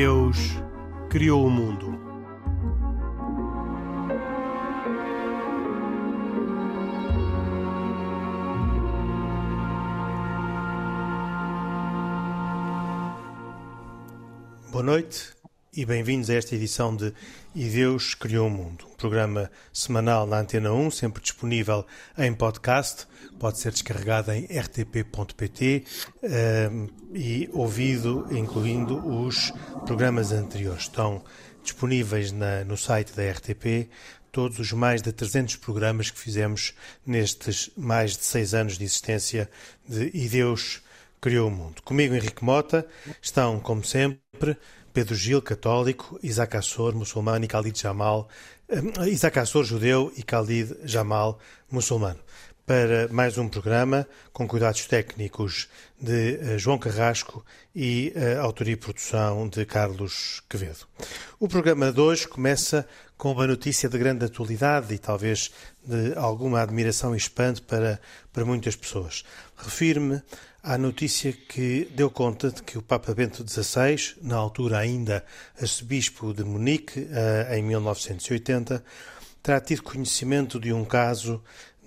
Deus criou o mundo. Boa noite e bem-vindos a esta edição de E Deus Criou o Mundo, programa semanal na Antena 1, sempre disponível em podcast, pode ser descarregado em rtp.pt ehm, e ouvido, incluindo os programas anteriores. Estão disponíveis na, no site da RTP todos os mais de 300 programas que fizemos nestes mais de seis anos de existência de E Deus Criou o Mundo. Comigo, Henrique Mota, estão, como sempre, Pedro Gil, católico, Isaac Assor, muçulmano e Khalid Jamal, uh, Isaac Assor, judeu e Khalid Jamal, muçulmano. Para mais um programa com cuidados técnicos de uh, João Carrasco e uh, autoria e produção de Carlos Quevedo. O programa de hoje começa com uma notícia de grande atualidade e talvez de alguma admiração e espanto para, para muitas pessoas. Refiro-me à notícia que deu conta de que o Papa Bento XVI, na altura ainda arcebispo de Munique, eh, em 1980, terá tido conhecimento de um caso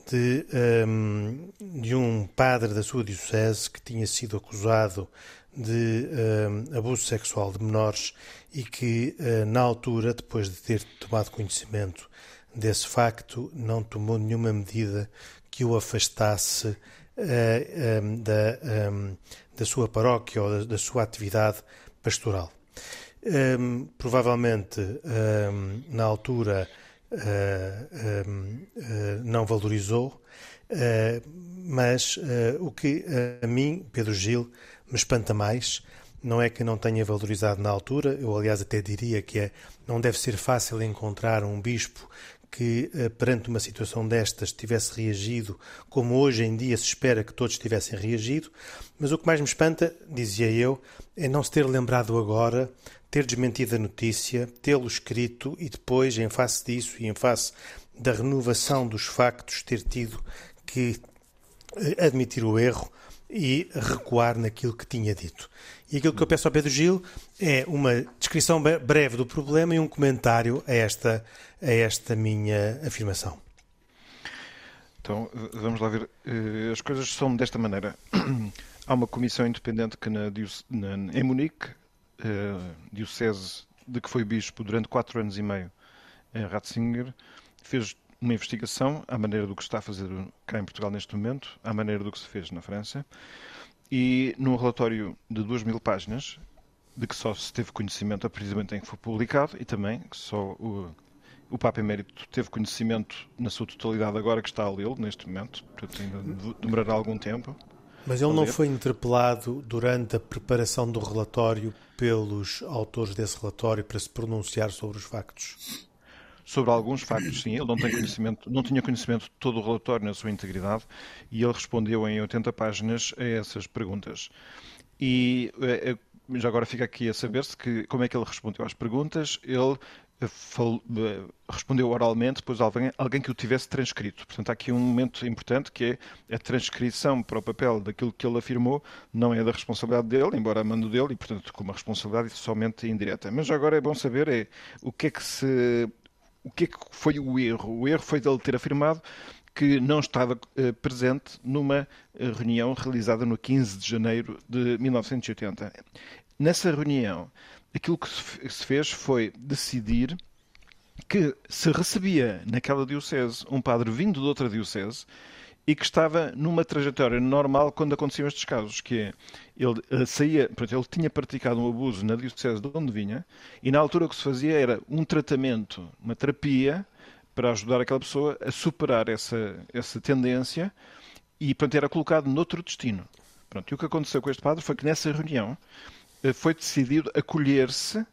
de, ehm, de um padre da sua diocese que tinha sido acusado de um, abuso sexual de menores e que, uh, na altura, depois de ter tomado conhecimento desse facto, não tomou nenhuma medida que o afastasse uh, da, da sua paróquia ou da, da sua atividade pastoral. Um, provavelmente, na altura, uh, uh, não valorizou, mas o que a mim, Pedro Gil, me espanta mais não é que não tenha valorizado na altura, eu aliás até diria que é, não deve ser fácil encontrar um bispo que, eh, perante uma situação destas, tivesse reagido como hoje em dia se espera que todos tivessem reagido, mas o que mais me espanta, dizia eu, é não se ter lembrado agora, ter desmentido a notícia, tê-lo escrito e depois, em face disso e em face da renovação dos factos, ter tido que eh, admitir o erro e recuar naquilo que tinha dito. E aquilo que eu peço ao Pedro Gil é uma descrição breve do problema e um comentário a esta, a esta minha afirmação. Então, vamos lá ver. Eh, as coisas são desta maneira. Há uma comissão independente que na, na, em Munique, uh, diocese de que foi bispo durante quatro anos e meio em Ratzinger, fez uma investigação à maneira do que está a fazer cá em Portugal neste momento, à maneira do que se fez na França, e num relatório de duas mil páginas, de que só se teve conhecimento a precisamente em que foi publicado, e também que só o, o Papa Emérito teve conhecimento na sua totalidade agora que está a lê-lo, neste momento, portanto ainda demorará algum tempo. Mas ele não foi interpelado durante a preparação do relatório pelos autores desse relatório para se pronunciar sobre os factos? Sobre alguns factos, sim. Ele não, tem conhecimento, não tinha conhecimento de todo o relatório na sua integridade e ele respondeu em 80 páginas a essas perguntas. E eh, eh, já agora fica aqui a saber-se que como é que ele respondeu às perguntas. Ele eh, respondeu oralmente, depois alguém, alguém que o tivesse transcrito. Portanto, há aqui um momento importante que é a transcrição para o papel daquilo que ele afirmou, não é da responsabilidade dele, embora a mando dele, e portanto com uma responsabilidade somente indireta. Mas agora é bom saber é, o que é que se o que é que foi o erro? O erro foi dele ter afirmado que não estava uh, presente numa uh, reunião realizada no 15 de janeiro de 1980. Nessa reunião, aquilo que se fez foi decidir que se recebia naquela diocese um padre vindo de outra diocese e que estava numa trajetória normal quando aconteciam estes casos, que é, ele eh, saía, portanto, ele tinha praticado um abuso na diocese de onde vinha, e na altura o que se fazia era um tratamento, uma terapia, para ajudar aquela pessoa a superar essa, essa tendência, e, portanto, era colocado noutro destino. Pronto, e o que aconteceu com este padre foi que nessa reunião eh, foi decidido acolher-se,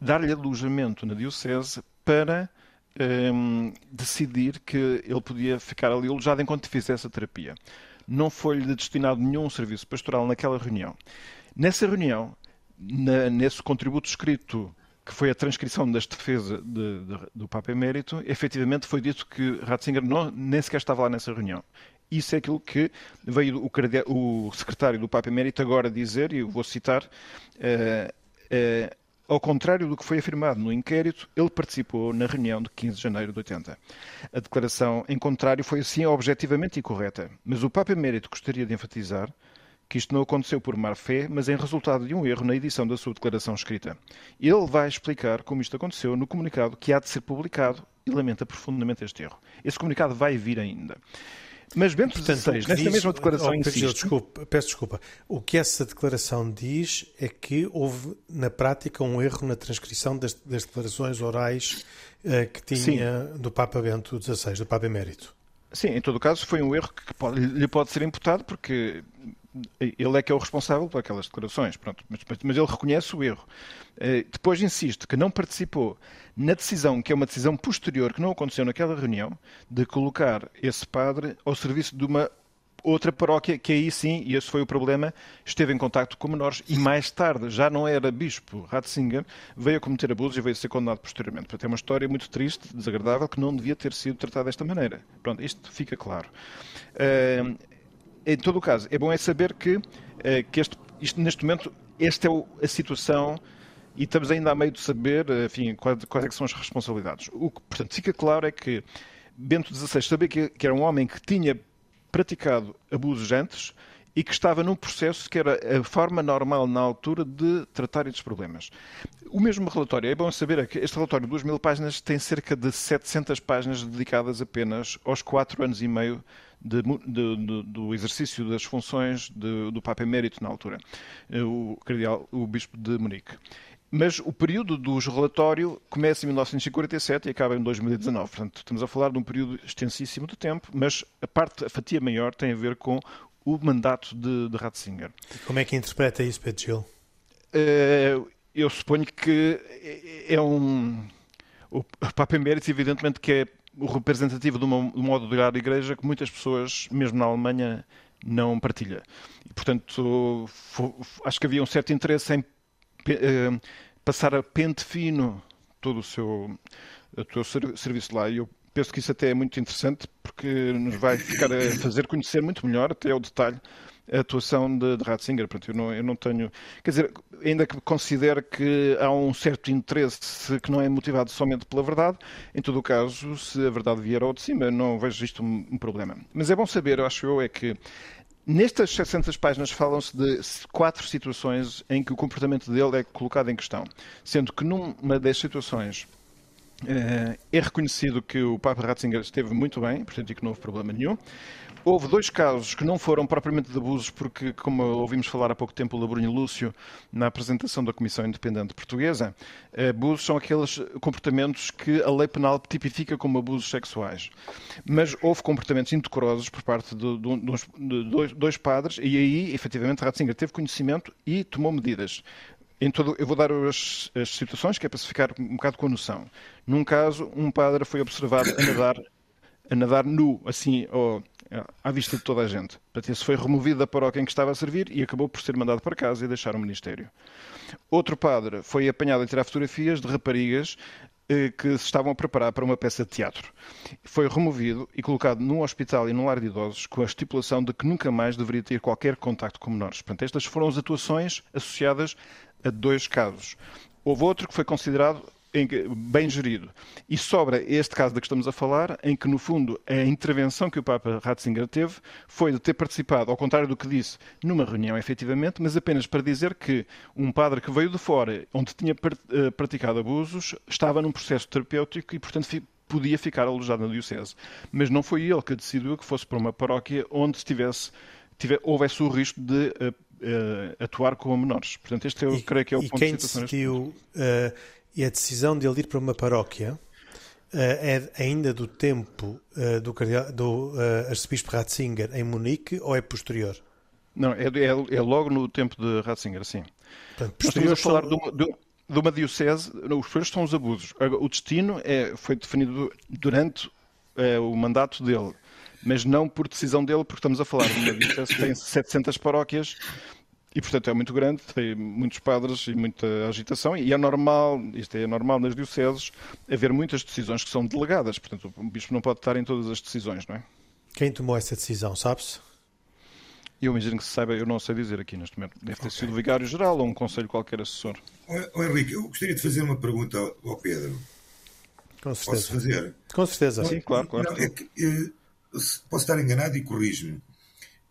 dar-lhe alojamento na diocese para um, ehm, decidir que ele podia ficar ali alojado enquanto fizesse a terapia. Não foi-lhe destinado nenhum serviço pastoral naquela reunião. Nessa reunião, na, nesse contributo escrito que foi a transcrição desta defesa de, de, do Papa Emérito, efetivamente foi dito que Ratzinger não, nem sequer estava lá nessa reunião. Isso é aquilo que veio o, o secretário do Papa Emérito agora dizer, e eu vou citar, uh, uh, ao contrário do que foi afirmado no inquérito, ele participou na reunião de 15 de janeiro de 80. A declaração em contrário foi assim objetivamente incorreta, mas o Papa Emérito gostaria de enfatizar que isto não aconteceu por má fé, mas em resultado de um erro na edição da sua declaração escrita. Ele vai explicar como isto aconteceu no comunicado que há de ser publicado e lamenta profundamente este erro. Esse comunicado vai vir ainda. Mas Bento Portanto, XVI, nesta diz, mesma declaração oh, insiste... Desculpa, peço desculpa. O que essa declaração diz é que houve, na prática, um erro na transcrição das, das declarações orais uh, que tinha Sim. do Papa Bento XVI, do Papa Emérito. Sim, em todo caso foi um erro que pode, lhe pode ser imputado porque ele é que é o responsável por aquelas declarações, pronto, mas, mas ele reconhece o erro. Uh, depois insiste que não participou na decisão, que é uma decisão posterior, que não aconteceu naquela reunião, de colocar esse padre ao serviço de uma outra paróquia que aí sim, e esse foi o problema, esteve em contacto com menores e mais tarde, já não era bispo Ratzinger, veio a cometer abusos e veio a ser condenado posteriormente. Portanto, é uma história muito triste, desagradável, que não devia ter sido tratada desta maneira. Pronto, isto fica claro. Uh, em todo o caso, é bom é saber que, uh, que este, isto, neste momento, esta é a situação e estamos ainda a meio de saber, enfim, quais, quais é são as responsabilidades. O que, portanto, fica claro é que Bento XVI sabia que, que era um homem que tinha praticado abusos antes e que estava num processo que era a forma normal na altura de tratar estes problemas. O mesmo relatório, é bom saber é que este relatório de 2 mil páginas tem cerca de 700 páginas dedicadas apenas aos 4 anos e meio de, de, de, do exercício das funções do Papa Emérito na altura, o, cardeal, o Bispo de Munique. Mas o período do relatório começa em 1947 e acaba em 2019. Portanto, estamos a falar de um período extensíssimo de tempo, mas a parte, a fatia maior tem a ver com o mandato de, de Ratzinger. E como é que interpreta isso, Pedro Gil? Uh, eu suponho que é um. O Papa Emérito, evidentemente, que é o representativo de, uma, de um modo de olhar da Igreja que muitas pessoas, mesmo na Alemanha, não partilha. E, portanto, acho que havia um certo interesse em passar a pente fino todo o seu, o seu serviço lá. E eu penso que isso até é muito interessante porque nos vai ficar a fazer conhecer muito melhor, até ao detalhe, a atuação de, de Ratzinger. Portanto, eu não, eu não tenho. Quer dizer, ainda que considere que há um certo interesse que não é motivado somente pela verdade, em todo o caso, se a verdade vier ao de cima, não vejo isto um, um problema. Mas é bom saber, acho eu, é que Nestas 700 páginas falam-se de quatro situações em que o comportamento dele é colocado em questão, sendo que numa das situações eh, é reconhecido que o Papa Ratzinger esteve muito bem, portanto, que não houve problema nenhum. Houve dois casos que não foram propriamente de abusos, porque, como ouvimos falar há pouco tempo o Labrunho Lúcio na apresentação da Comissão Independente Portuguesa, abusos são aqueles comportamentos que a lei penal tipifica como abusos sexuais. Mas houve comportamentos indecorosos por parte de, de, de, dois, dois, padres, e aí, efetivamente, Ratzinger teve conhecimento e tomou medidas. Todo, eu vou dar as, as, situações que é para se ficar um bocado com a noção. Num caso, um padre foi observado a nadar, a nadar nu, assim, oh, à vista de toda a gente. Portanto, esse foi removido da paróquia em que estava a servir e acabou por ser mandado para casa e deixar o ministério. Outro padre foi apanhado a tirar fotografias de raparigas eh, que se estavam a preparar para uma peça de teatro. Foi removido e colocado num hospital e num lar de idosos com a estipulação de que nunca mais deveria ter qualquer contacto com menores. Portanto, estas foram as atuações associadas a dois casos. Houve outro que foi considerado bem gerido. E sobra este caso de que estamos a falar, em que, no fundo, a intervenção que o Papa Ratzinger teve foi de ter participado, ao contrário do que disse, numa reunião, efetivamente, mas apenas para dizer que um padre que veio de fora, onde tinha eh, praticado abusos, estava num processo terapêutico e, portanto, podia ficar alojado na Diocese. Mas não foi ele que decidiu que fosse para uma paróquia onde estivesse, tivesse, houvesse o risco de uh, uh, atuar com menores. Portanto, este eu e, creio que é o ponto de situação. Decidiu, uh, e a decisão de ele ir para uma paróquia uh, é ainda do tempo uh, do, do uh, arcebispo Ratzinger em Munique ou é posterior? Não, é, é, é logo no tempo de Ratzinger, sim. Portanto, posterior estamos a falar são... de, uma, de, de uma diocese, os primeiros são os abusos. O destino é, foi definido durante é, o mandato dele, mas não por decisão dele, porque estamos a falar de uma diocese que tem 700 paróquias e, portanto, é muito grande, tem muitos padres e muita agitação, e é normal, isto é normal nas dioceses, haver muitas decisões que são delegadas. Portanto, o bispo não pode estar em todas as decisões, não é? Quem tomou essa decisão, sabe-se? Eu imagino que se saiba, eu não sei dizer aqui neste momento. Deve ter okay. sido vigário-geral ou um conselho qualquer assessor. Oh, Henrique, eu gostaria de fazer uma pergunta ao Pedro. Com certeza. Posso fazer? Com certeza. Sim, claro, claro. Não, é que, eh, posso estar enganado e corrijo-me.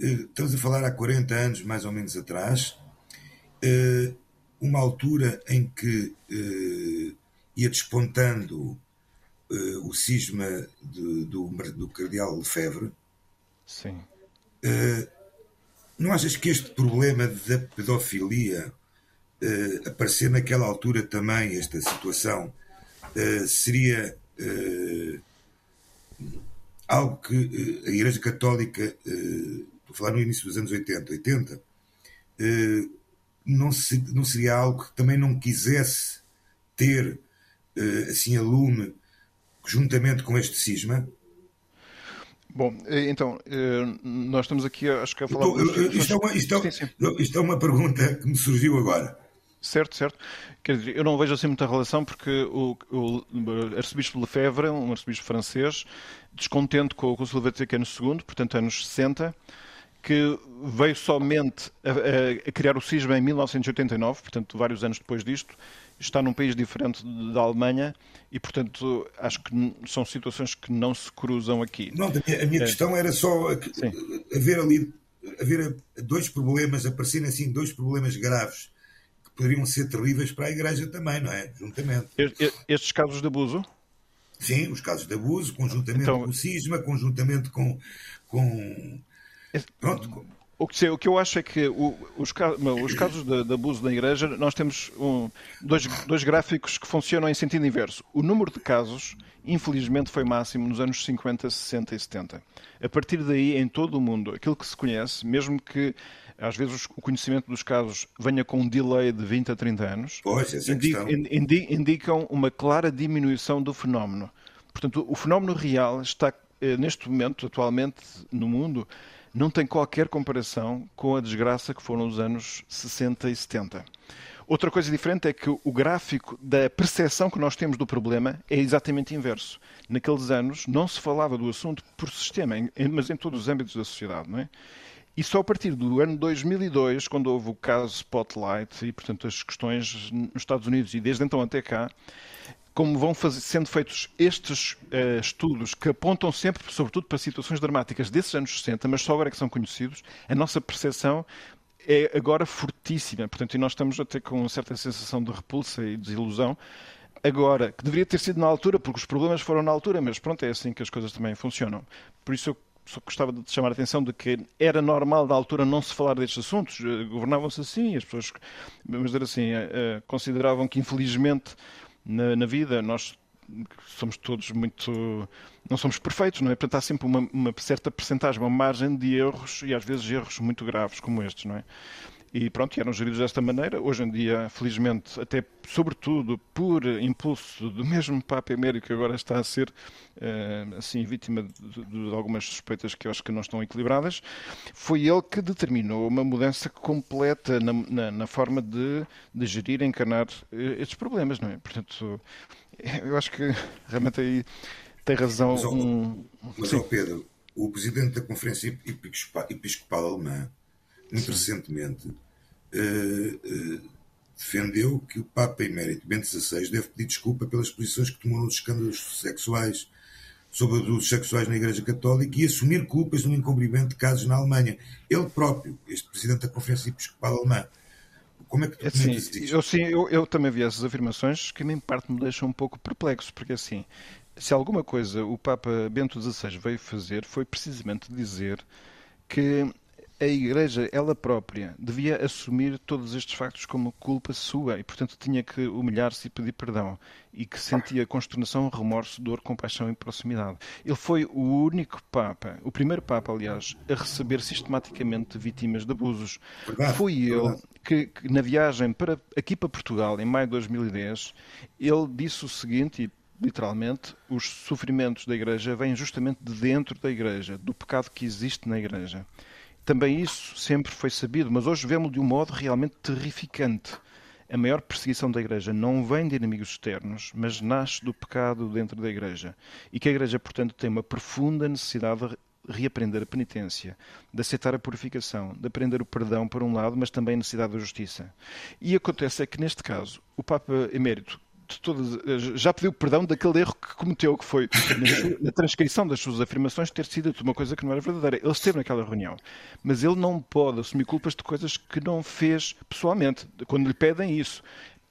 Eh, estamos a falar há 40 anos, mais ou menos atrás, eh, uma altura em que ia despontando o cisma de, do, do Cardeal Lefebvre. Sim. Não achas que este problema da pedofilia uh, aparecer naquela altura também, esta situação, seria algo que a Igreja Católica, estou a falar no início dos anos 80, 80 não, se, não seria algo que também não quisesse ter assim a lume juntamente com este cisma? Bom, eh, então, eh, nós estamos aqui, acho que a falar... Então, isto, é uma, isto, é, sim, sim. isto é uma pergunta que me surgiu agora. Certo, certo. Quer dizer, eu não vejo assim muita relação porque o, o arcebispo Lefebvre, um arcebispo francês, descontente com o Conselho Vaticano II, portanto anos 60, que veio somente a, a, criar o cisma em 1989, portanto vários anos depois disto, está num país diferente da Alemanha e, portanto, acho que são situações que não se cruzam aqui. Não, a minha, a minha é. questão era só haver ali haver dois problemas, aparecerem assim dois problemas graves que poderiam ser terríveis para a Igreja também, não é? Juntamente. Estes casos de abuso? Sim, os casos de abuso, conjuntamente então, com o cisma, conjuntamente com, com Pronto. O que, o que eu acho é que o, os, os, casos de, de, abuso na Igreja, nós temos um, dois, dois gráficos que funcionam em sentido inverso. O número de casos, infelizmente, foi máximo nos anos 50, 60 e 70. A partir daí, em todo o mundo, aquilo que se conhece, mesmo que às vezes o conhecimento dos casos venha com um delay de 20 a 30 anos, pois, indi indicam uma clara diminuição do fenómeno. Portanto, o fenómeno real está, eh, neste momento, atualmente, no mundo, não tem qualquer comparação com a desgraça que foram os anos 60 e 70. Outra coisa diferente é que o gráfico da percepção que nós temos do problema é exatamente inverso. Naqueles anos não se falava do assunto por sistema, mas em todos os âmbitos da sociedade, não é? E só a partir do ano 2002, quando houve o caso Spotlight e, portanto, as questões nos Estados Unidos e desde então até cá, como vão fazer, sendo feitos estes uh, estudos que apontam sempre, sobretudo, para situações dramáticas desses anos 60, mas só agora é que são conhecidos, a nossa percepção é agora fortíssima. Portanto, e nós estamos até com uma certa sensação de repulsa e desilusão. Agora, que deveria ter sido na altura, porque os problemas foram na altura, mas pronto, é assim que as coisas também funcionam. Por isso eu só gostava de chamar a atenção de que era normal da altura não se falar destes assuntos, eh, governavam-se assim, as pessoas, vamos dizer assim, uh, consideravam que infelizmente na, na vida. Nós somos todos muito. não somos perfeitos, não é? Portanto, há sempre uma, uma certa percentagem, uma margem de erros e às vezes erros muito graves como estes, não é? E pronto, eram geridos desta maneira. Hoje em dia, felizmente, até sobretudo por impulso do mesmo Papa Emérito, que agora está a ser eh, assim vítima de, de, algumas suspeitas que eu acho que não estão equilibradas, foi ele que determinou uma mudança completa na, na, na forma de, de gerir e encarnar eh, estes problemas, não é? Portanto, eu acho que realmente aí tem razão. Mas, um... mas Pedro, o presidente da Conferência Episcopal Alemã muito Sim. recentemente, uh, uh, defendeu que o Papa Emérito Bento XVI deve pedir desculpa pelas posições que tomou nos escândalos sexuais sobre abusos sexuais na Igreja Católica e assumir culpas no encobrimento de casos na Alemanha. Ele próprio, este presidente da Conferência Episcopal Alemã. Como é que tu assim, eu, sim, eu, eu, também vi essas afirmações que, em parte, me deixam um pouco perplexo, porque assim, se alguma coisa o Papa Bento XVI veio fazer foi precisamente dizer que a Igreja, ela própria, devia assumir todos estes factos como culpa sua e, portanto, tinha que humilhar-se e pedir perdão. E que sentia consternação, remorso, dor, compaixão e proximidade. Ele foi o único Papa, o primeiro Papa, aliás, a receber sistematicamente vítimas de abusos. Verdade, foi ele que, que, na viagem para, aqui para Portugal, em maio de 2010, ele disse o seguinte, e literalmente, os sofrimentos da Igreja vêm justamente de dentro da Igreja, do pecado que existe na Igreja. Também isso sempre foi sabido, mas hoje vemos de um modo realmente terrificante. A maior perseguição da Igreja não vem de inimigos externos, mas nasce do pecado dentro da Igreja. E que a Igreja, portanto, tem uma profunda necessidade de reaprender a penitência, de aceitar a purificação, de aprender o perdão, por um lado, mas também a necessidade da justiça. E acontece é que, neste caso, o Papa Emérito todas, já pediu perdão daquele erro que cometeu, que foi na transcrição das suas afirmações ter sido uma coisa que não era verdadeira. Ele esteve naquela reunião, mas ele não pode assumir culpas de coisas que não fez pessoalmente, quando lhe pedem isso.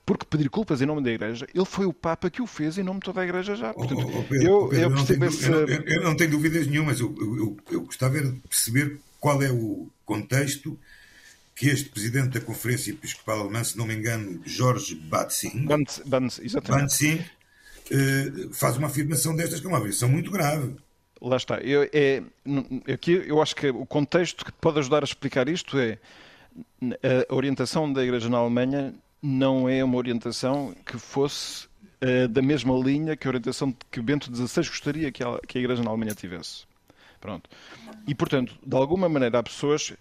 Porque pedir culpas em nome da Igreja, ele foi o Papa que o fez em nome de toda a Igreja já. Portanto, oh, oh, Pedro, eu, Pedro, eu percebo esse... Eu não, eu não tenho dúvidas nenhumas, eu, eu, eu gostava de perceber qual é o contexto que este presidente da Conferência Episcopal Alemã, se não me engano, Jorge Batzing, Batzing eh, faz uma afirmação destas que é uma afirmação muito grave. Lá está. Eu, é, aqui eu acho que o contexto que pode ajudar a explicar isto é a orientação da Igreja na Alemanha não é uma orientação que fosse uh, da mesma linha que a orientação que Bento XVI gostaria que a, que a Igreja na Alemanha tivesse. Pronto. E, portanto, de alguma maneira há pessoas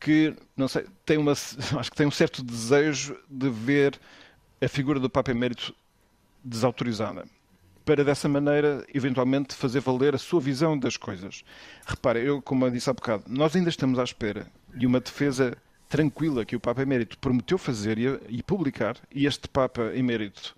que, não sei, tem uma, acho que tem um certo desejo de ver a figura do Papa Emérito desautorizada. Para dessa maneira, eventualmente, fazer valer a sua visão das coisas. Repare, eu, como eu disse há bocado, nós ainda estamos à espera de uma defesa tranquila que o Papa Emérito prometeu fazer e, e publicar, e este Papa Emérito,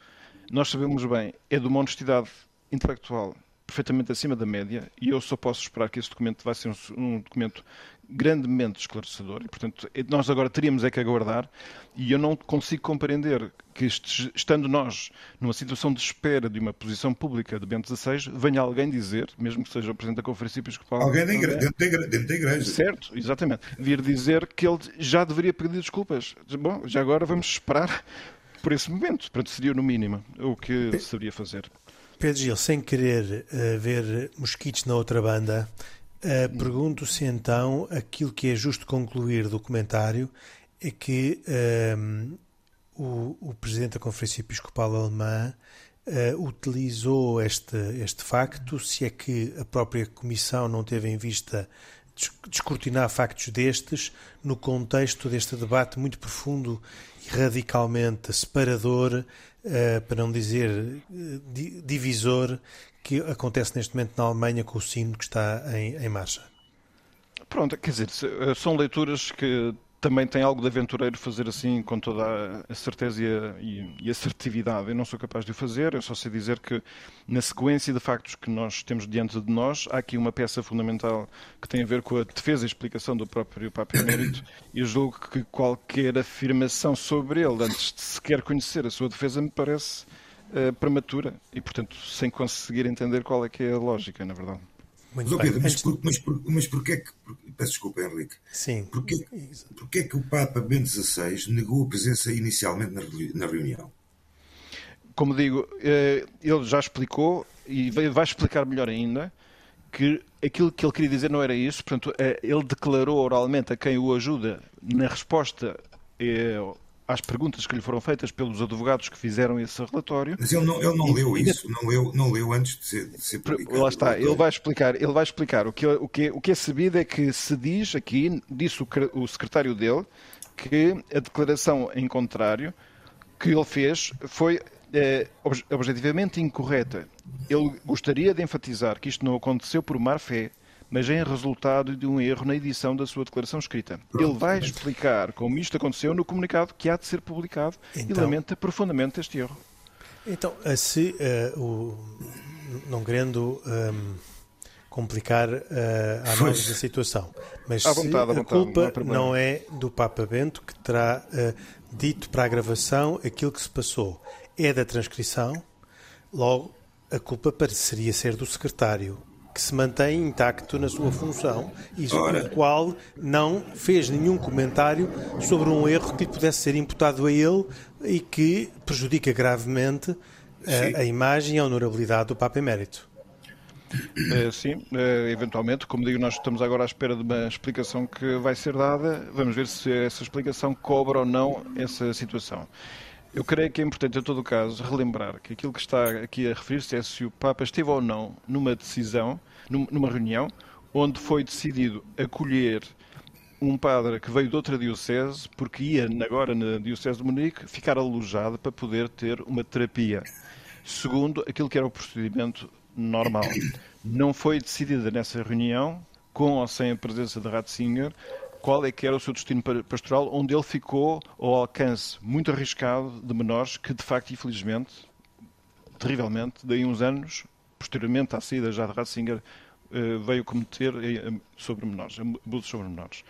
nós sabemos bem, é de uma honestidade intelectual perfeitamente acima da média e eu só posso esperar que esse documento vai ser um, um documento grandemente esclarecedor e, portanto, nós agora teríamos é que aguardar e eu não consigo compreender que, estando nós numa situação de espera de uma posição pública de Bento XVI, venha alguém dizer, mesmo que seja o Presidente da Conferência Episcopal... Alguém da igreja, dentro, da igreja, dentro da igreja. Certo, exatamente. Vir dizer que ele já deveria pedir desculpas. Bom, já agora vamos esperar por esse momento. Portanto, seria no mínimo o que se deveria fazer. Pedro Gil, sem querer uh, ver mosquitos na outra banda, uh, pergunto-se então aquilo que é justo concluir do comentário é que uh, o, o, Presidente da Conferência Episcopal Alemã utilizou este, este facto, se é que a própria Comissão não teve em vista descortinar factos destes no contexto deste debate muito profundo e radicalmente separador uh, para não dizer uh, divisor, que acontece neste momento na Alemanha com o sino que está em, em marcha. Pronto, quer dizer, eh, são leituras que também tem algo de aventureiro fazer assim com toda a certeza e, assertividade. Eu não sou capaz de o fazer, eu só sei dizer que na sequência de factos que nós temos diante de nós, há aqui uma peça fundamental que tem a ver com a defesa e explicação do próprio Papa Emérito e eu julgo que qualquer afirmação sobre ele, antes de sequer conhecer a sua defesa, me parece uh, prematura e, portanto, sem conseguir entender qual é que é a lógica, na verdade. Muito mas, Pedro, mas, por, mas, por, mas porquê que. Por, peço desculpa, Henrique. Sim. Porquê, porquê que o Papa Bento XVI negou a presença inicialmente na, na reunião? Como digo, eh, ele já explicou e vai explicar melhor ainda que aquilo que ele queria dizer não era isso. Portanto, eh, ele declarou oralmente a quem o ajuda na resposta eh, às perguntas que lhe foram feitas pelos advogados que fizeram esse relatório. Mas ele não, ele não leu isso, não leu, não leu antes de ser, de ser publicado. Lá está, ele vai explicar, ele vai explicar o que, o, que, o que é sabido é que se diz aqui, disse o, o secretário dele, que a declaração em contrário que ele fez foi é, objetivamente incorreta. Ele gostaria de enfatizar que isto não aconteceu por má fé, mas em resultado de um erro na edição da sua declaração escrita. Ele vai explicar como isto aconteceu no comunicado que há de ser publicado então, e lamenta profundamente este erro. Então, se uh, o, não querendo um, ehm, complicar uh, a análise da situação, mas vontade, se a culpa não, não, é do Papa Bento que terá uh, dito para a gravação aquilo que se passou, é da transcrição, logo a culpa pareceria ser do secretário que se mantém intacto na sua função e sobre o qual não fez nenhum comentário sobre um erro que lhe pudesse ser imputado a ele e que prejudica gravemente a, a imagem e a honorabilidade do Papa Emérito. É, sim, é, eventualmente, como digo, nós estamos agora à espera de uma explicação que vai ser dada. Vamos ver se essa explicação cobra ou não essa situação. Eu creio que é importante, em todo o caso, relembrar que aquilo que está aqui a referir-se é se o Papa esteve ou não numa decisão, numa reunião, onde foi decidido acolher um padre que veio de outra diocese, porque ia agora na diocese de Munique ficar alojado para poder ter uma terapia, segundo aquilo que era o procedimento normal. Não foi decidida nessa reunião com ou sem a presença de Ratzinger, qual é que era o seu destino pastoral, onde ele ficou ao alcance muito arriscado de menores que, de facto, infelizmente, terrivelmente, daí uns anos, posteriormente à saída já de Ratzinger, eh, veio cometer eh, sobre menores, abusos sobre menores.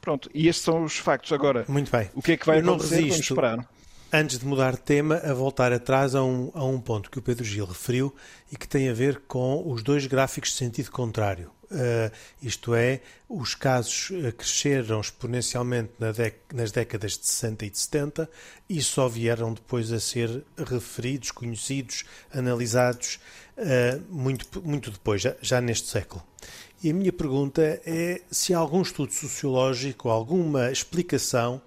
Pronto, e estes são os factos. Agora, Muito bem. o que é que vai acontecer? Vamos esperar. Antes de mudar de tema, a voltar atrás a um, a um ponto que o Pedro Gil referiu e que tem a ver com os dois gráficos de sentido contrário. Uh, isto é, os casos uh, cresceram exponencialmente na nas décadas de 60 e de 70 e só vieram depois a ser referidos, conhecidos, analisados uh, muito, muito depois, já, já neste século. E a minha pergunta é se há algum estudo sociológico, alguma explicação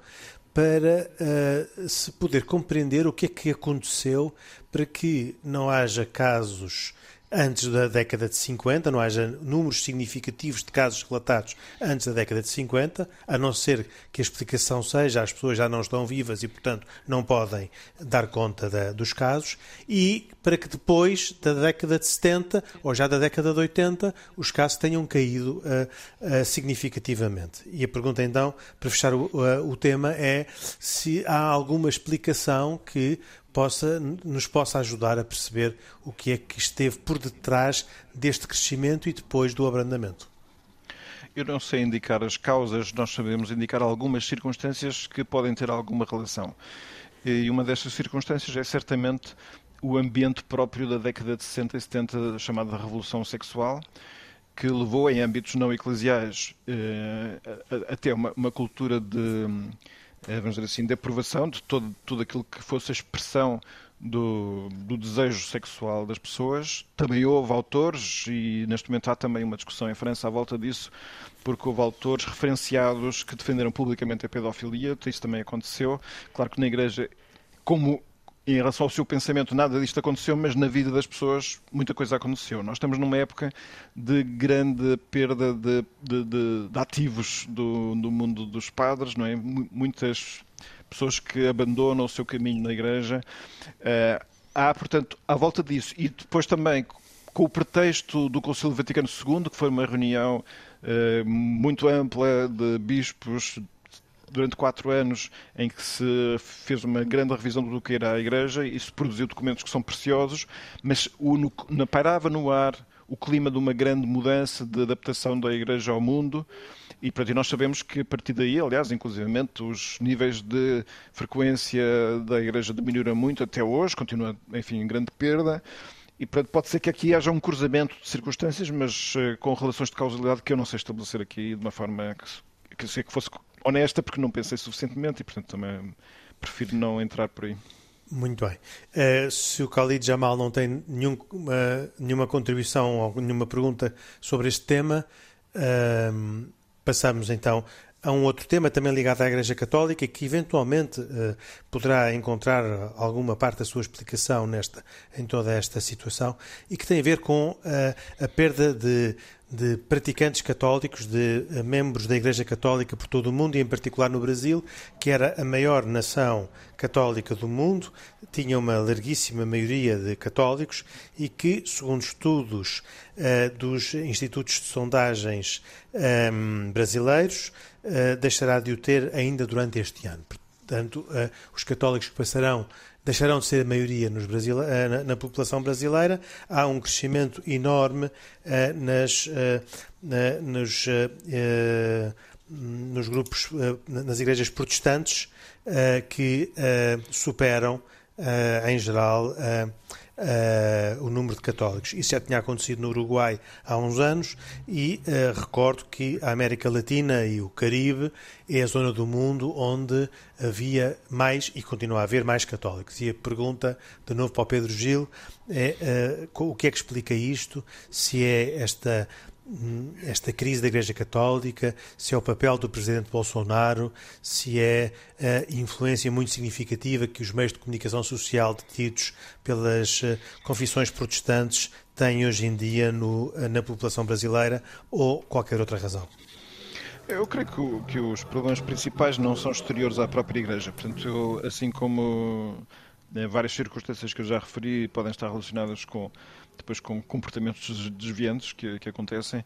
para uh, se poder compreender o que é que aconteceu para que não haja casos antes da década de 50, não haja números significativos de casos relatados antes da década de 50, a não ser que a explicação seja as pessoas já não estão vivas e, portanto, não podem dar conta da, dos casos, e para que depois da década de 70 ou já da década de 80 os casos tenham caído uh, uh, significativamente. E a pergunta então, para fechar o, uh, o tema, é se há alguma explicação que possa, nos possa ajudar a perceber o que é que esteve por detrás deste crescimento e depois do abrandamento. Eu não sei indicar as causas, nós sabemos indicar algumas circunstâncias que podem ter alguma relação. E uma destas circunstâncias é certamente o ambiente próprio da década de 60 e 70, chamada Revolução Sexual, que levou em âmbitos não eclesiais eh, até uma, uma cultura de vamos dizer assim, de aprovação de todo, tudo aquilo que fosse a expressão do, do, desejo sexual das pessoas. Também houve autores, e neste momento há também uma discussão em França à volta disso, porque houve autores referenciados que defenderam publicamente a pedofilia, isso também aconteceu. Claro que na Igreja, como em relação ao seu pensamento, nada disto aconteceu, mas na vida das pessoas muita coisa aconteceu. Nós estamos numa época de grande perda de, de, de, de ativos do, do, mundo dos padres, não é? Muitas pessoas que abandonam o seu caminho na igreja. Uh, há, portanto, à volta disso, e depois também com o pretexto do Concílio Vaticano II, que foi uma reunião uh, muito ampla de bispos durante quatro anos em que se fez uma grande revisão do que era a Igreja e se produziu documentos que são preciosos, mas o, no, pairava no ar o clima de uma grande mudança de adaptação da Igreja ao mundo. E, portanto, nós sabemos que a partir daí, aliás, inclusivamente, os níveis de frequência da Igreja diminuíram muito até hoje, continua, enfim, em grande perda. E, portanto, pode ser que aqui haja um cruzamento de circunstâncias, mas uh, com relações de causalidade que eu não sei estabelecer aqui de uma forma que, que, que fosse honesta, porque não pensei suficientemente e, portanto, também prefiro não entrar por aí. Muito bem. Uh, se o Khalid Jamal não tem nenhum, uh, nenhuma contribuição ou nenhuma pergunta sobre este tema, uh, passamos então a um outro tema também ligado à Igreja Católica que eventualmente uh, poderá encontrar alguma parte da sua explicação nesta, em toda esta situação e que tem a ver com a perda de, de praticantes católicos, de uh, membros da Igreja Católica por todo o mundo e em particular no Brasil, que era a maior nação católica do mundo, tinha uma larguíssima maioria de católicos e que, segundo estudos dos institutos de sondagens um, brasileiros, uh, deixará de o ter ainda durante este ano. Portanto, uh, os católicos que passarão deixarão de ser a maioria uh, na, na, população brasileira. Há um crescimento enorme nas, na, nos, nos grupos, nas igrejas protestantes, que superam, em geral, uh, o número de católicos. Isso já tinha acontecido no Uruguai há uns anos e uh, recordo que a América Latina e o Caribe é a zona do mundo onde havia mais e continua a haver mais católicos. E a pergunta, de novo para o Pedro Gil, é uh, o que é que explica isto? Se é esta esta crise da Igreja Católica, se é o papel do Presidente Bolsonaro, se é a influência muito significativa que os meios de comunicação social detidos pelas eh, confissões protestantes têm hoje em dia no, eh, na população brasileira ou qualquer outra razão. Eu creio que, que, os problemas principais não são exteriores à própria Igreja. Portanto, eu, assim como né, várias circunstâncias que eu já referi podem estar relacionadas com depois com comportamentos desviantes que, que acontecem.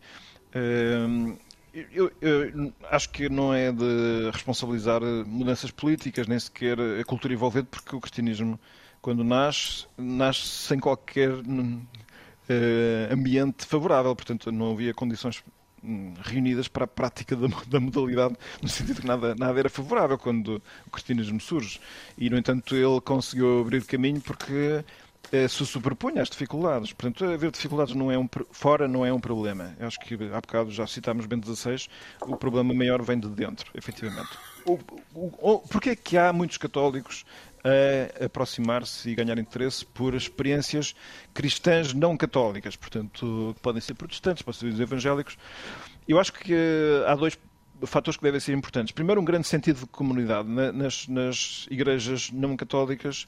Uh, eu, eu, acho que não é de responsabilizar mudanças políticas, nem sequer a cultura envolvente, porque o cristianismo, quando nasce, nasce sem qualquer uh, ambiente favorável. Portanto, não havia condições hum, reunidas para a prática da, da, modalidade, no sentido que nada, nada era favorável quando o cristianismo surge. E, no entanto, ele conseguiu abrir caminho porque eh, se superpunha às dificuldades. Portanto, haver dificuldades não é um, fora não é um problema. Eu acho que há bocado já citámos bem 16, o problema maior vem de dentro, efetivamente. O, o, porquê é que há muitos católicos a aproximar-se e ganhar interesse por experiências cristãs não católicas, portanto, podem ser protestantes, podem ser evangélicos. Eu acho que eh, há dois fatores que devem ser importantes. Primeiro, um grande sentido de comunidade. Nas, nas igrejas não católicas,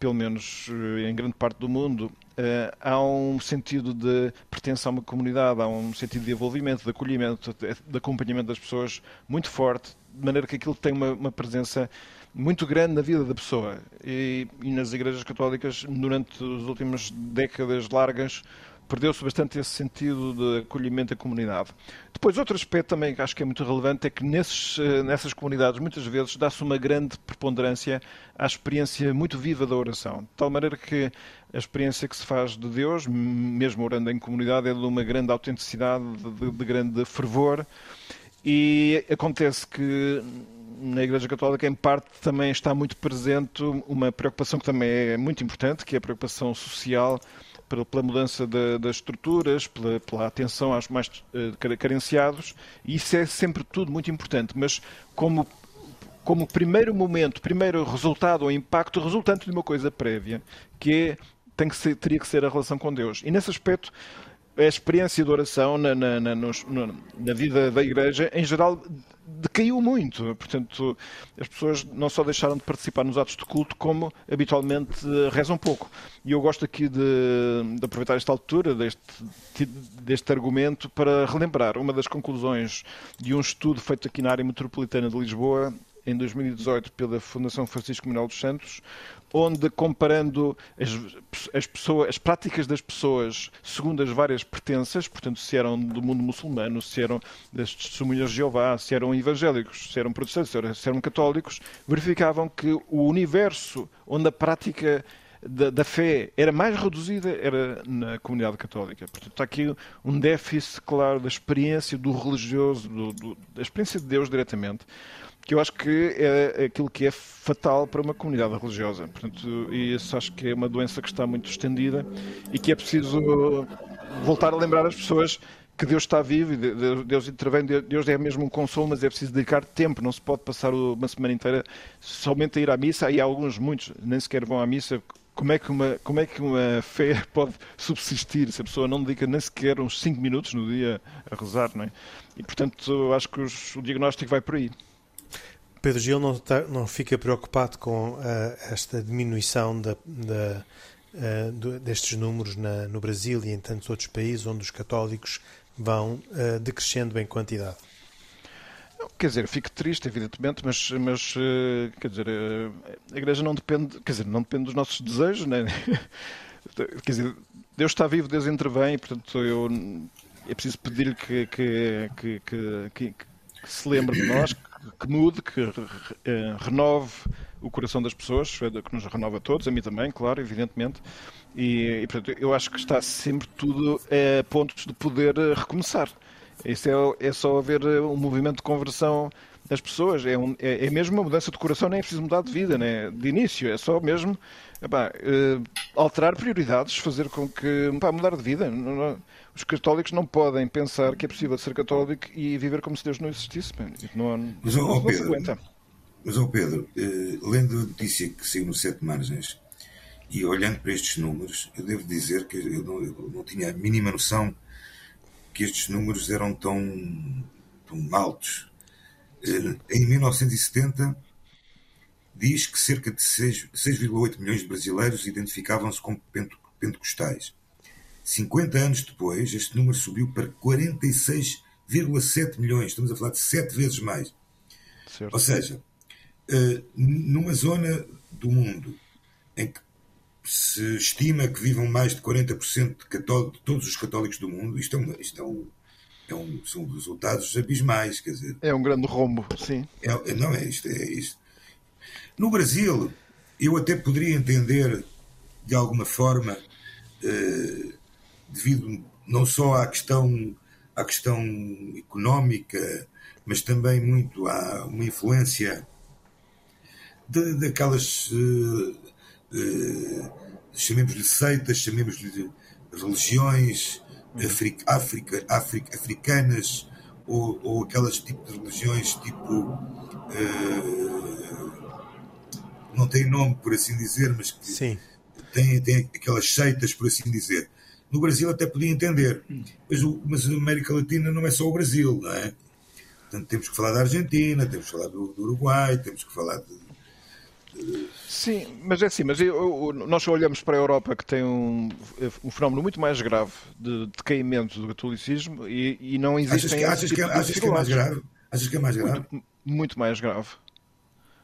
pelo menos eh, em grande parte do mundo, eh, há um sentido de pertença a uma comunidade, há um sentido de envolvimento, de acolhimento, de acompanhamento das pessoas muito forte, de maneira que aquilo tem uma, uma presença muito grande na vida da pessoa. E, e nas igrejas católicas, durante as últimas décadas largas, perdeu-se bastante esse sentido de acolhimento à comunidade. Depois, outro aspecto também que acho que é muito relevante é que nesses, eh, nessas comunidades, muitas vezes, dá-se uma grande preponderância à experiência muito viva da oração. De tal maneira que a experiência que se faz de Deus, mesmo orando em comunidade, é de uma grande autenticidade, de, de grande fervor. E acontece que na Igreja Católica, em parte, também está muito presente uma preocupação que também é muito importante, que é a preocupação social pela mudança das estruturas, pela, pela, atenção aos mais uh, carenciados, e isso é sempre tudo muito importante, mas como, como primeiro momento, primeiro resultado ou impacto resultante de uma coisa prévia, que é, tem que ser, teria que ser a relação com Deus. E nesse aspecto, a experiência de oração na, na, na, na vida da Igreja, em geral, decaiu muito. Portanto, as pessoas não só deixaram de participar nos atos de culto, como habitualmente rezam pouco. E eu gosto aqui de, de aproveitar esta altura deste, deste argumento para relembrar uma das conclusões de um estudo feito aqui na área metropolitana de Lisboa, em 2018 pela Fundação Francisco Manuel dos Santos, onde comparando as, as, pessoas, as práticas das pessoas segundo as várias pertenças, portanto, se eram do mundo muçulmano, se eram das testemunhas de Jeová, se eram evangélicos, se eram protestantes, se eram católicos, verificavam que o universo onde a prática da, da, fé era mais reduzida era na comunidade católica. Portanto, está aqui um déficit, claro, da experiência do religioso, do, do, da experiência de Deus diretamente que eu acho que é aquilo que é fatal para uma comunidade religiosa. Portanto, isso acho que é uma doença que está muito estendida e que é preciso voltar a lembrar as pessoas que Deus está vivo Deus intervém, Deus é mesmo um consolo, mas é preciso dedicar tempo, não se pode passar uma semana inteira somente a ir à missa, e alguns, muitos, nem sequer vão à missa. Como é, que uma, como é que uma fé pode subsistir se a pessoa não dedica nem sequer uns 5 minutos no dia a rezar, não é? E portanto, acho que os, o diagnóstico vai por aí. Pedro Gil não, está, não fica preocupado com uh, esta diminuição da, da, uh, do, destes números na, no Brasil e em tantos outros países onde os católicos vão uh, decrescendo em quantidade? Quer dizer, fico triste, evidentemente, mas, mas quer dizer, a Igreja não depende, quer dizer, não depende dos nossos desejos, né? quer dizer, Deus está vivo, Deus intervém, portanto, eu, é preciso pedir-lhe que, que, que, que, se lembre de nós, que mude, que uh, renove o coração das pessoas, que nos renova a todos, a mim também, claro, evidentemente. E, e portanto, eu acho que está sempre tudo a pontos de poder eh, recomeçar. Isso é, é só haver eh, um movimento de conversão das pessoas. É, um, é, é, mesmo uma mudança de coração, nem é preciso mudar de vida, né? de início. É só mesmo epá, uh, alterar prioridades, fazer com que. Epá, mudar de vida. Não, não, os católicos não podem pensar que é possível ser católico e viver como se Deus não existisse. Não, não, mas, oh, não Pedro, mas, Pedro, eh, lendo a notícia que saiu no Sete Margens e olhando para estes números, eu devo dizer que eu não, eu não tinha a mínima noção que estes números eram tão, tão altos. Eh, em 1970, diz que cerca de 6,8 milhões de brasileiros identificavam-se como pentecostais. 50 anos depois, este número subiu para 46,7 milhões. Estamos a falar de 7 vezes mais. Certo. Ou seja, eh, numa zona do mundo em que se estima que vivam mais de 40% de, de todos os católicos do mundo, isto é, uma, isto é, um, é um, são resultados abismais, quer dizer. É um grande rombo, sim. É, não é isto, é isto. No Brasil, eu até poderia entender, de alguma forma, eh, devido não só à questão, à questão económica, mas também muito à uma influência de, daquelas, eh, eh, chamemos-lhe seitas, chamemos-lhe religiões África, África, africanas, ou, ou aquelas tipo de religiões tipo. Não tem nome, por assim dizer, mas que Sim. Tem, tem aquelas seitas, por assim dizer. No Brasil até podia entender, mas, o, mas a América Latina não é só o Brasil, não é? Portanto, temos que falar da Argentina, temos que falar do, do Uruguai, temos que falar de, Sim, mas é assim, mas eu, eu, nós olhamos para a Europa que tem um, um fenómeno muito mais grave de decaimento do catolicismo e, e não existem. Achas que, achas, que, achas que é mais grave? Achas que é mais grave? Muito, muito mais grave.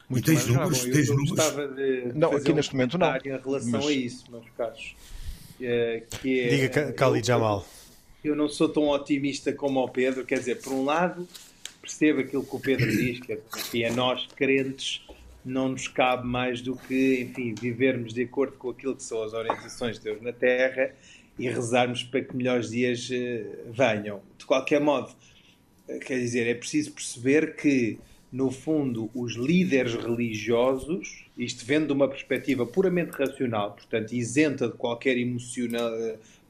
Muito e tens números? Bom, tens eu números? gostava de não, aqui um neste momento não. Em relação mas... a isso, meus caros. É, que é, Diga, Khalid Jamal. Eu não sou tão otimista como o Pedro. Quer dizer, por um lado, percebo aquilo que o Pedro diz, que é, que é nós, crentes, não nos cabe mais do que, enfim, vivermos de acordo com aquilo que são as orientações de Deus na Terra e rezarmos para que melhores dias uh, venham. De qualquer modo, uh, quer dizer, é preciso perceber que, no fundo, os líderes religiosos, isto vendo de uma perspectiva puramente racional, portanto, isenta de qualquer emocional,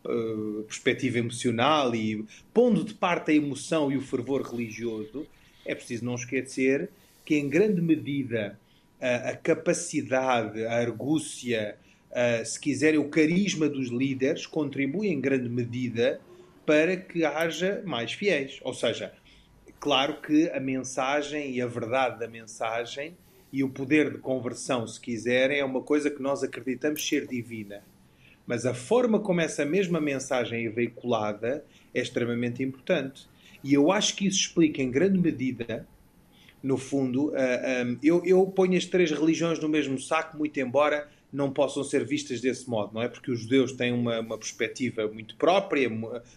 uh, perspectiva emocional e pondo de parte a emoção e o fervor religioso, é preciso não esquecer que, em grande medida, a, a capacidade, a argúcia, a, se quiserem, o carisma dos líderes contribui em grande medida para que haja mais fiéis. Ou seja, claro que a mensagem e a verdade da mensagem e o poder de conversão, se quiserem, é uma coisa que nós acreditamos ser divina. Mas a forma como essa mesma mensagem é veiculada é extremamente importante. E eu acho que isso explica em grande medida no fundo, uh, um, eu, eu ponho as três religiões no mesmo saco, muito embora não possam ser vistas desse modo, não é? Porque os judeus têm uma, uma perspectiva muito própria,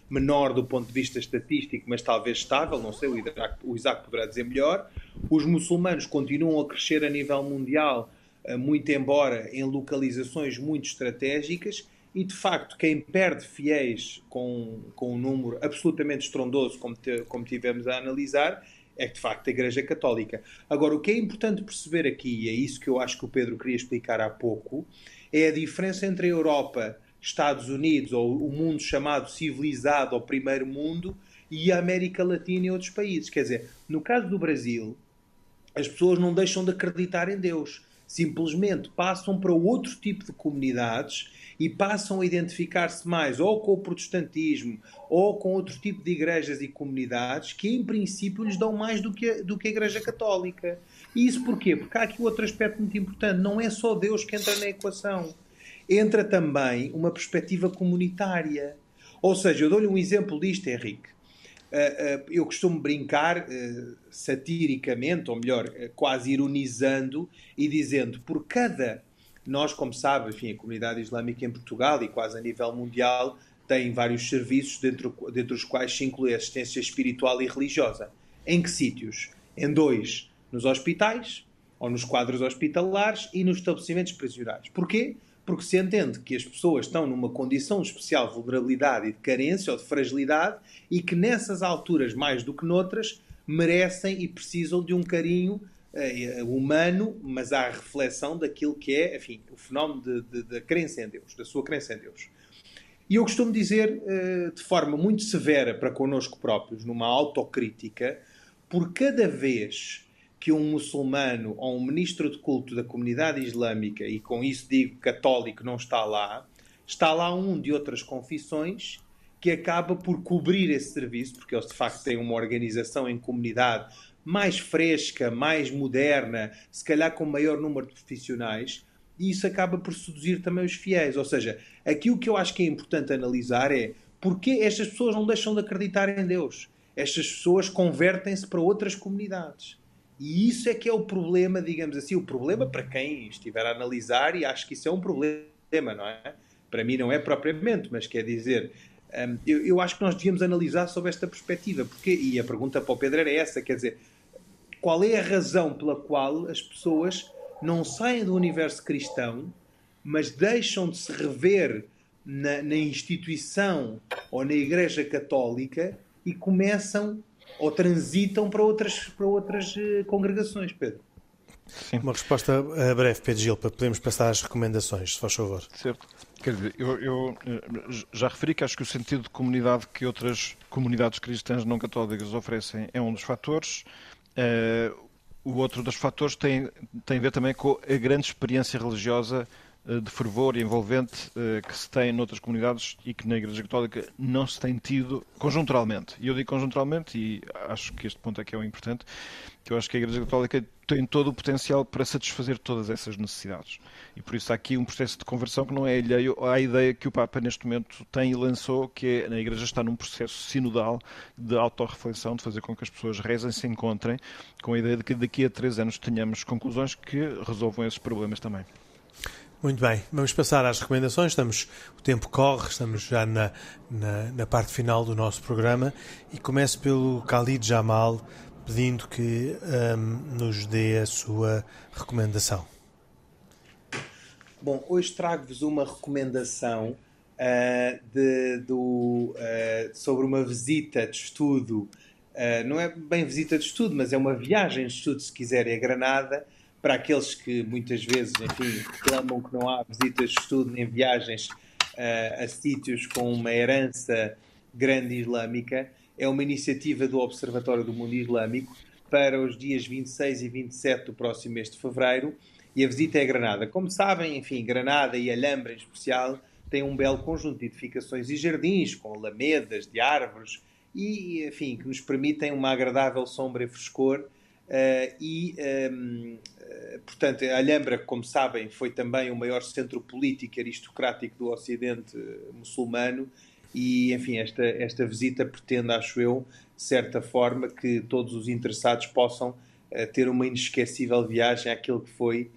menor do ponto de vista estatístico, mas talvez estável, não sei, o Isaac, o Isaac poderá dizer melhor. Os muçulmanos continuam a crescer a nível mundial, uh, muito embora em localizações muito estratégicas, e de facto, quem perde fiéis com, com um número absolutamente estrondoso, como, te, como tivemos a analisar, é de facto a Igreja Católica. Agora, o que é importante perceber aqui, e é isso que eu acho que o Pedro queria explicar há pouco, é a diferença entre a Europa, Estados Unidos, ou o mundo chamado civilizado, ou primeiro mundo, e a América Latina e outros países. Quer dizer, no caso do Brasil, as pessoas não deixam de acreditar em Deus. Simplesmente passam para outro tipo de comunidades e passam a identificar-se mais ou com o protestantismo ou com outro tipo de igrejas e comunidades que, em princípio, lhes dão mais do que a, do que a Igreja Católica. E isso porquê? Porque há aqui outro aspecto muito importante. Não é só Deus que entra na equação. Entra também uma perspectiva comunitária. Ou seja, eu dou-lhe um exemplo disto, Henrique. Uh, uh, eu costumo brincar uh, satiricamente, ou melhor, quase ironizando e dizendo por cada nós, como sabe, enfim, a comunidade islâmica em Portugal e quase a nível mundial tem vários serviços, dentro, dentre os quais se inclui assistência espiritual e religiosa. Em que sítios? Em dois, nos hospitais, ou nos quadros hospitalares e nos estabelecimentos prisionais. Porquê? Porque se entende que as pessoas estão numa condição de especial vulnerabilidade e de carência ou de fragilidade e que nessas alturas, mais do que noutras, merecem e precisam de um carinho uh, humano, mas a reflexão daquilo que é, enfim, o fenómeno da crença em Deus, da sua crença em Deus. E eu costumo dizer uh, de forma muito severa para connosco próprios, numa autocrítica, por cada vez que um muçulmano ou um ministro de culto da comunidade islâmica, e com isso digo católico, não está lá, está lá um de outras confissões que acaba por cobrir esse serviço, porque eles de facto têm uma organização em comunidade mais fresca, mais moderna, se calhar com maior número de profissionais, e isso acaba por seduzir também os fiéis. Ou seja, aqui o que eu acho que é importante analisar é porque estas pessoas não deixam de acreditar em Deus. Estas pessoas convertem-se para outras comunidades. E isso é que é o problema, digamos assim, o problema para quem estiver a analisar, e acho que isso é um problema, não é? Para mim não é propriamente, mas quer dizer, Um, eu, eu, acho que nós devíamos analisar sobre esta perspectiva, porque, e a pergunta para o Pedro era essa, quer dizer, qual é a razão pela qual as pessoas não saem do universo cristão, mas deixam de se rever na, na instituição ou na Igreja Católica e começam ou transitam para outras, para outras uh, congregações, Pedro? Sim. Uma resposta breve, Pedro Gil, para podermos passar às recomendações, se faz favor. Certo. Quer dizer, eu, eu, eh, já referi que acho que o sentido de comunidade que outras comunidades cristãs não católicas oferecem é um dos fatores. Uh, o outro dos fatores tem, tem a ver também com a grande experiência religiosa de fervor e envolvente uh, que se tem noutras comunidades e que na Igreja Católica não se tem tido conjunturalmente. E eu digo conjunturalmente, e acho que este ponto é que é o importante, que eu acho que a Igreja Católica tem todo o potencial para satisfazer todas essas necessidades. E por isso há aqui um processo de conversão que não é alheio à ideia que o Papa neste momento tem e lançou, que é, a Igreja está num processo sinodal de autorreflexão, de fazer com que as pessoas rezem, se encontrem, com a ideia de que daqui a três anos tenhamos conclusões que resolvam esses problemas também. Muito bem, vamos passar às recomendações. Estamos, o tempo corre, estamos já na, na, na parte final do nosso programa e começo pelo Khalid Jamal, pedindo que um, nos dê a sua recomendação. Bom, hoje trago-vos uma recomendação uh, de, do, uh, sobre uma visita de estudo. Uh, não é bem visita de estudo, mas é uma viagem de estudo, se quiserem, a Granada. Para aqueles que muitas vezes, enfim, reclamam que não há visitas de estudo nem viagens a sítios com uma herança grande islâmica, é uma iniciativa do Observatório do Mundo Islâmico para os dias 26 e 27 do próximo mês de fevereiro e a visita é a Granada. Como sabem, enfim, Granada e Alhambra em especial têm um belo conjunto de edificações e jardins com alamedas de árvores e, enfim, que nos permitem uma agradável sombra e frescor. Uh, e, um, ehm, eh, portanto, a Alhambra, como sabem, foi também o maior centro político aristocrático do Ocidente muçulmano. E, enfim, esta, esta visita pretende, acho eu, de certa forma, que todos os interessados possam ter uma inesquecível viagem àquilo que foi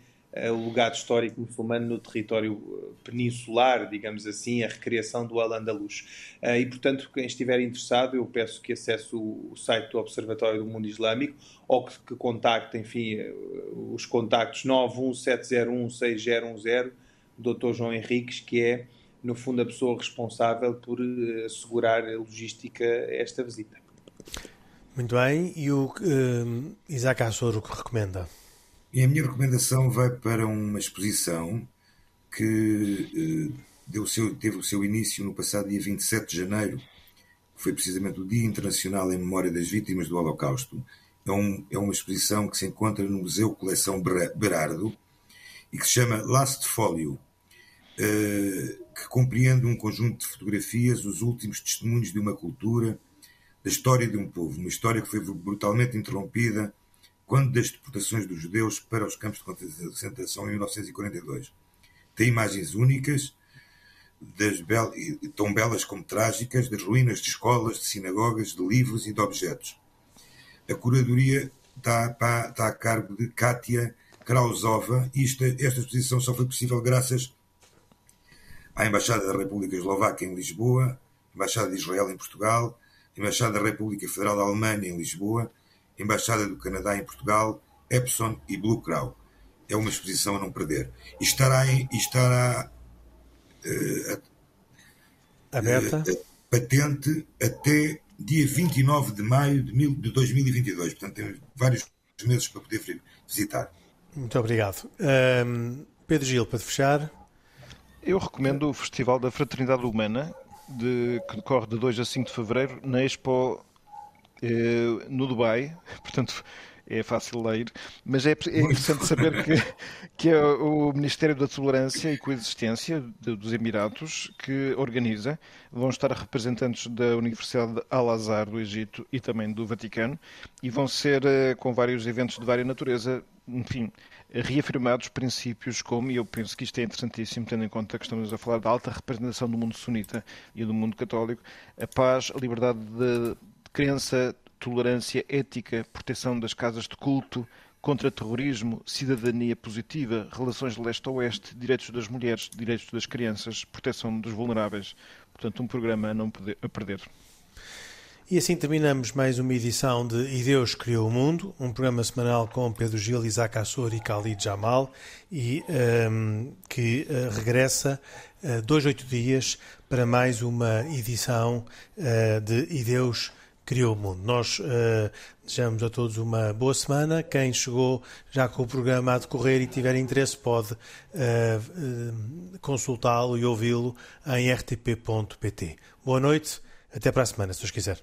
o legado histórico muçulmano no território eh, peninsular, digamos assim, a recriação do Al-Andalus. Eh, e, portanto, quem estiver interessado, eu peço que acesse o site do Observatório do Mundo Islâmico ou que, que contacte, enfim, eh, os contactos 917016010 do Dr. João Henriques, que é, no fundo, a pessoa responsável por assegurar a logística a esta visita. Muito bem. E o Isaac Assoro, o que recomenda? E a minha recomendação vai para uma exposição que eh, deu seu, teve o seu início no passado dia 27 de janeiro, que foi precisamente o Dia Internacional em Memória das Vítimas do Holocausto. É, um, é uma exposição que se encontra no Museu Coleção Berardo e que se chama Last Folio, eh, que compreende um conjunto de fotografias, os últimos testemunhos de uma cultura, da história de um povo, uma história que foi brutalmente interrompida quando das deportações dos judeus para os campos de concentração em 1942. Tem imagens únicas, bel tão belas como trágicas, das ruínas de escolas, de sinagogas, de livros e de objetos. A curadoria está, está a cargo de Kátia Krausova e esta, esta exposição só foi possível graças à Embaixada da República Eslovaca em Lisboa, Embaixada de Israel em Portugal, Embaixada da República Federal da Alemanha em Lisboa Embaixada do Canadá em Portugal, Epson e Blue Crow. É uma exposição a não perder. E estará, em, e estará uh, aberta uh, patente até dia 29 de maio de, mil, de 2022. Portanto, tem vários meses para poder visitar. Muito obrigado. Um, Pedro Gil, para fechar. Eu recomendo o Festival da Fraternidade Humana, de, que decorre de 2 a 5 de fevereiro na Expo no Dubai, portanto é fácil ler, mas é, é interessante saber que, que é o Ministério da Tolerância e Coexistência dos Emirados que organiza. Vão estar representantes da Universidade de Al-Azhar do Egito e também do Vaticano e vão ser eh, com vários eventos de várias natureza, enfim, reafirmados princípios como, e eu penso que isto é interessantíssimo, tendo em conta que estamos a falar da alta representação do mundo sunita e do mundo católico, a paz, a liberdade de crença, tolerância, ética, proteção das casas de culto, contra terrorismo, cidadania positiva, relações leste-oeste, direitos das mulheres, direitos das crianças, proteção dos vulneráveis. Portanto, um programa a não poder, a perder. E assim terminamos mais uma edição de E Deus Criou o Mundo, um programa semanal com Pedro Gil, Isaac Assor e Khalid Jamal, e um, que uh, regressa uh, dois, oito dias para mais uma edição uh, de E Deus Criou o Mundo. Nós uh, desejamos a todos uma boa semana. Quem chegou já com o programa a decorrer e tiver interesse pode consultá-lo e ouvi-lo em rtp.pt. Boa noite, até para a semana, se os quiser.